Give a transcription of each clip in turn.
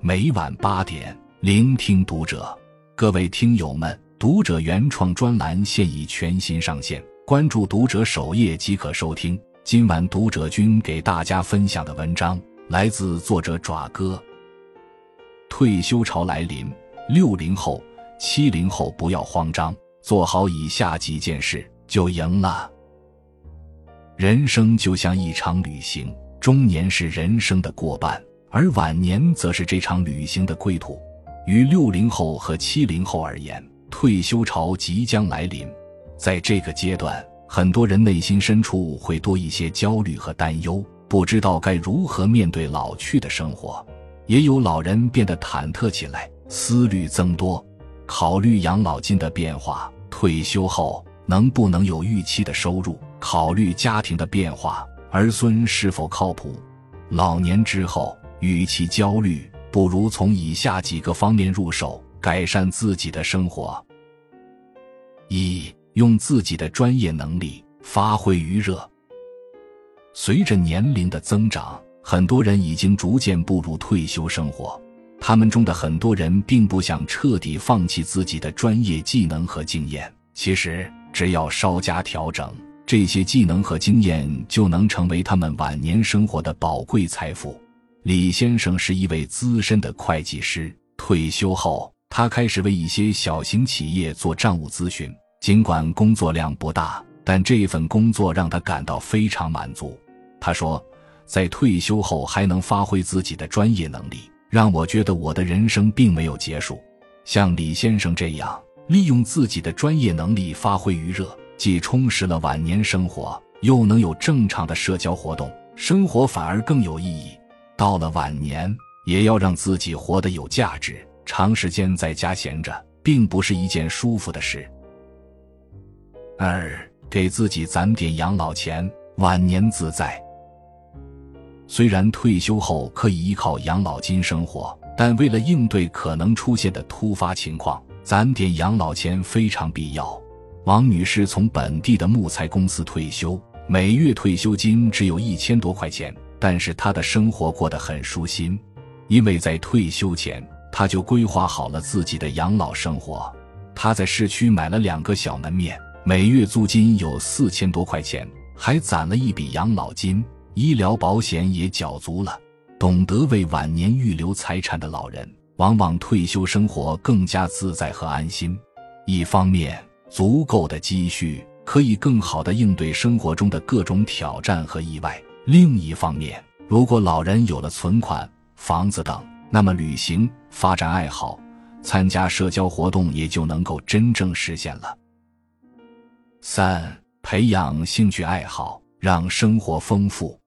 每晚八点，聆听读者。各位听友们，读者原创专栏现已全新上线，关注读者首页即可收听。今晚读者君给大家分享的文章来自作者爪哥。退休潮来临，六零后、七零后不要慌张，做好以下几件事就赢了。人生就像一场旅行，中年是人生的过半。而晚年则是这场旅行的归途。于六零后和七零后而言，退休潮即将来临。在这个阶段，很多人内心深处会多一些焦虑和担忧，不知道该如何面对老去的生活。也有老人变得忐忑起来，思虑增多，考虑养老金的变化，退休后能不能有预期的收入，考虑家庭的变化，儿孙是否靠谱，老年之后。与其焦虑，不如从以下几个方面入手，改善自己的生活。一、用自己的专业能力发挥余热。随着年龄的增长，很多人已经逐渐步入退休生活。他们中的很多人并不想彻底放弃自己的专业技能和经验。其实，只要稍加调整，这些技能和经验就能成为他们晚年生活的宝贵财富。李先生是一位资深的会计师，退休后，他开始为一些小型企业做账务咨询。尽管工作量不大，但这份工作让他感到非常满足。他说，在退休后还能发挥自己的专业能力，让我觉得我的人生并没有结束。像李先生这样，利用自己的专业能力发挥余热，既充实了晚年生活，又能有正常的社交活动，生活反而更有意义。到了晚年，也要让自己活得有价值。长时间在家闲着，并不是一件舒服的事。二，给自己攒点养老钱，晚年自在。虽然退休后可以依靠养老金生活，但为了应对可能出现的突发情况，攒点养老钱非常必要。王女士从本地的木材公司退休，每月退休金只有一千多块钱。但是她的生活过得很舒心，因为在退休前她就规划好了自己的养老生活。他在市区买了两个小门面，每月租金有四千多块钱，还攒了一笔养老金，医疗保险也缴足了。懂得为晚年预留财产的老人，往往退休生活更加自在和安心。一方面，足够的积蓄可以更好的应对生活中的各种挑战和意外。另一方面，如果老人有了存款、房子等，那么旅行、发展爱好、参加社交活动也就能够真正实现了。三、培养兴趣爱好，让生活丰富。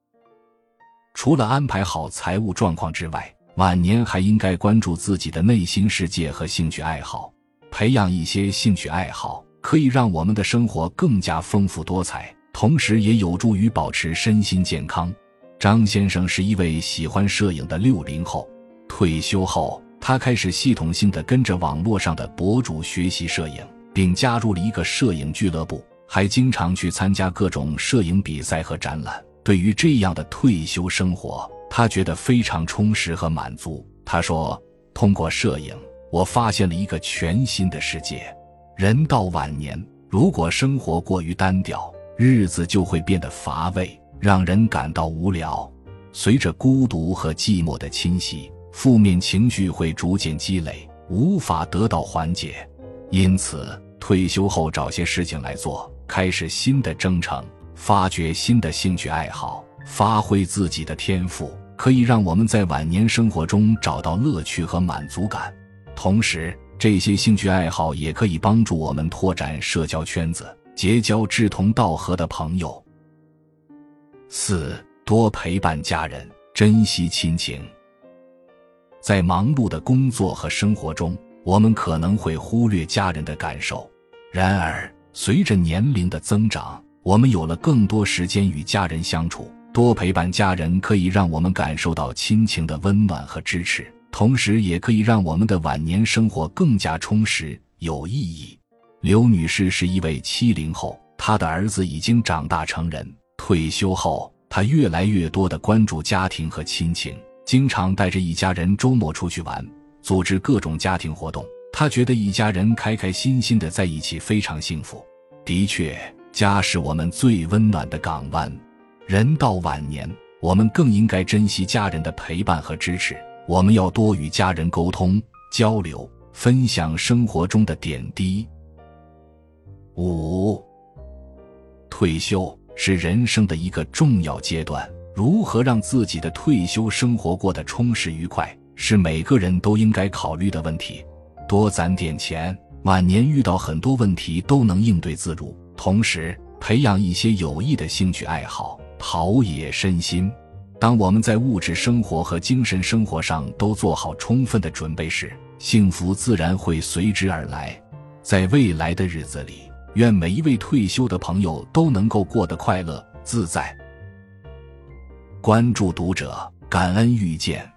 除了安排好财务状况之外，晚年还应该关注自己的内心世界和兴趣爱好，培养一些兴趣爱好，可以让我们的生活更加丰富多彩。同时也有助于保持身心健康。张先生是一位喜欢摄影的六零后，退休后，他开始系统性的跟着网络上的博主学习摄影，并加入了一个摄影俱乐部，还经常去参加各种摄影比赛和展览。对于这样的退休生活，他觉得非常充实和满足。他说：“通过摄影，我发现了一个全新的世界。人到晚年，如果生活过于单调。”日子就会变得乏味，让人感到无聊。随着孤独和寂寞的侵袭，负面情绪会逐渐积累，无法得到缓解。因此，退休后找些事情来做，开始新的征程，发掘新的兴趣爱好，发挥自己的天赋，可以让我们在晚年生活中找到乐趣和满足感。同时，这些兴趣爱好也可以帮助我们拓展社交圈子。结交志同道合的朋友。四多陪伴家人，珍惜亲情。在忙碌的工作和生活中，我们可能会忽略家人的感受。然而，随着年龄的增长，我们有了更多时间与家人相处，多陪伴家人可以让我们感受到亲情的温暖和支持，同时也可以让我们的晚年生活更加充实有意义。刘女士是一位七零后，她的儿子已经长大成人，退休后，她越来越多的关注家庭和亲情，经常带着一家人周末出去玩，组织各种家庭活动。她觉得一家人开开心心的在一起非常幸福。的确，家是我们最温暖的港湾。人到晚年，我们更应该珍惜家人的陪伴和支持。我们要多与家人沟通、交流，分享生活中的点滴。五，退休是人生的一个重要阶段。如何让自己的退休生活过得充实愉快，是每个人都应该考虑的问题。多攒点钱，晚年遇到很多问题都能应对自如。同时，培养一些有益的兴趣爱好，陶冶身心。当我们在物质生活和精神生活上都做好充分的准备时，幸福自然会随之而来。在未来的日子里，愿每一位退休的朋友都能够过得快乐自在。关注读者，感恩遇见。